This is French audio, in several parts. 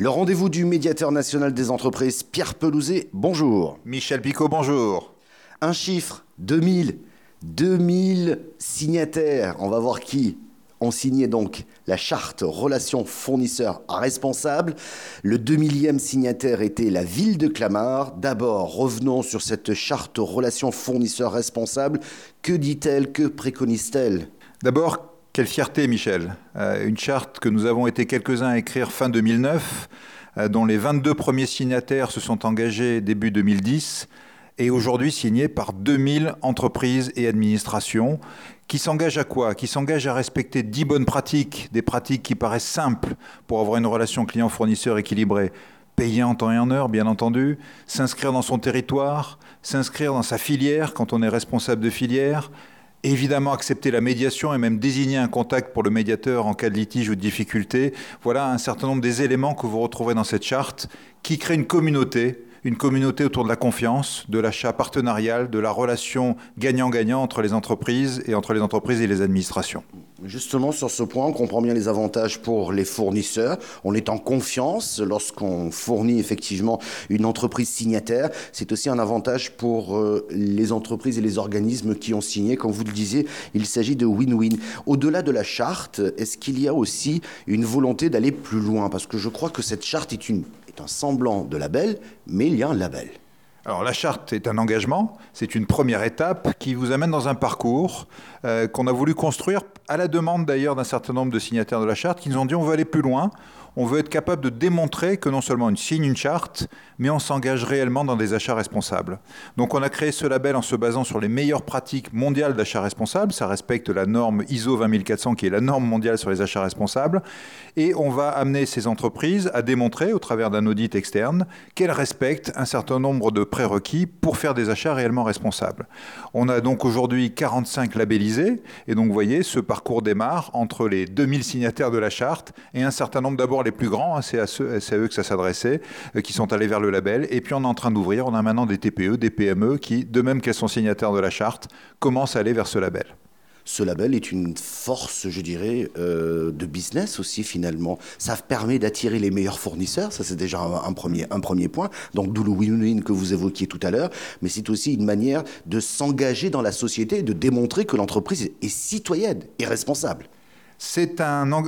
Le rendez-vous du médiateur national des entreprises, Pierre Pelouzet, bonjour. Michel Picot, bonjour. Un chiffre, 2000. 2000 signataires. On va voir qui ont signé donc la charte relations fournisseurs responsables. Le 2000e signataire était la ville de Clamart. D'abord, revenons sur cette charte relations fournisseurs responsables. Que dit-elle? Que préconise-t-elle? D'abord, quelle fierté, Michel. Euh, une charte que nous avons été quelques-uns à écrire fin 2009, euh, dont les 22 premiers signataires se sont engagés début 2010, et aujourd'hui signée par 2000 entreprises et administrations qui s'engagent à quoi? Qui s'engagent à respecter 10 bonnes pratiques, des pratiques qui paraissent simples pour avoir une relation client-fournisseur équilibrée payer en temps et en heure, bien entendu, s'inscrire dans son territoire, s'inscrire dans sa filière quand on est responsable de filière, Évidemment, accepter la médiation et même désigner un contact pour le médiateur en cas de litige ou de difficulté. Voilà un certain nombre des éléments que vous retrouvez dans cette charte qui crée une communauté une communauté autour de la confiance, de l'achat partenarial, de la relation gagnant-gagnant entre les entreprises et entre les entreprises et les administrations. Justement, sur ce point, on comprend bien les avantages pour les fournisseurs. On est en confiance lorsqu'on fournit effectivement une entreprise signataire. C'est aussi un avantage pour euh, les entreprises et les organismes qui ont signé. Comme vous le disiez, il s'agit de win-win. Au-delà de la charte, est-ce qu'il y a aussi une volonté d'aller plus loin? Parce que je crois que cette charte est une un semblant de label, mais il y a un label. Alors la charte est un engagement, c'est une première étape qui vous amène dans un parcours euh, qu'on a voulu construire à la demande d'ailleurs d'un certain nombre de signataires de la charte qui nous ont dit on veut aller plus loin, on veut être capable de démontrer que non seulement on signe une charte, mais on s'engage réellement dans des achats responsables. Donc on a créé ce label en se basant sur les meilleures pratiques mondiales d'achat responsable, ça respecte la norme ISO 20400 qui est la norme mondiale sur les achats responsables, et on va amener ces entreprises à démontrer au travers d'un audit externe qu'elles respectent un certain nombre de prérequis pour faire des achats réellement responsables. On a donc aujourd'hui 45 labellisés, et donc vous voyez, ce parcours démarre entre les 2000 signataires de la charte et un certain nombre d'abord les plus grands, hein, c'est à, à, eux que ça s'adressait, euh, qui sont allés vers le label. Et puis on est en train d'ouvrir, on a maintenant des TPE, des PME qui, de même qu'elles sont signataires de la charte, commencent à aller vers ce label. Ce label est une force, je dirais, euh, de business aussi finalement. Ça permet d'attirer les meilleurs fournisseurs, ça c'est déjà un, premier, un premier point. Donc d'où le win-win que vous évoquiez tout à l'heure. Mais c'est aussi une manière de s'engager dans la société et de démontrer que l'entreprise est citoyenne et responsable. C'est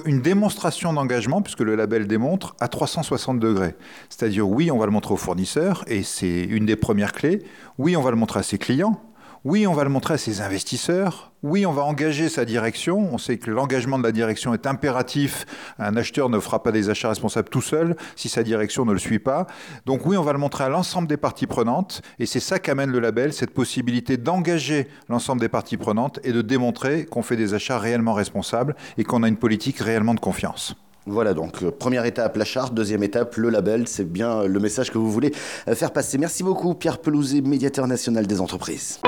une démonstration d'engagement, puisque le label démontre, à 360 degrés. C'est-à-dire, oui, on va le montrer aux fournisseurs, et c'est une des premières clés. Oui, on va le montrer à ses clients. Oui, on va le montrer à ses investisseurs. Oui, on va engager sa direction. On sait que l'engagement de la direction est impératif. Un acheteur ne fera pas des achats responsables tout seul si sa direction ne le suit pas. Donc oui, on va le montrer à l'ensemble des parties prenantes. Et c'est ça qu'amène le label, cette possibilité d'engager l'ensemble des parties prenantes et de démontrer qu'on fait des achats réellement responsables et qu'on a une politique réellement de confiance. Voilà, donc euh, première étape, la charte, deuxième étape, le label, c'est bien le message que vous voulez euh, faire passer. Merci beaucoup Pierre Pelouzet, médiateur national des entreprises.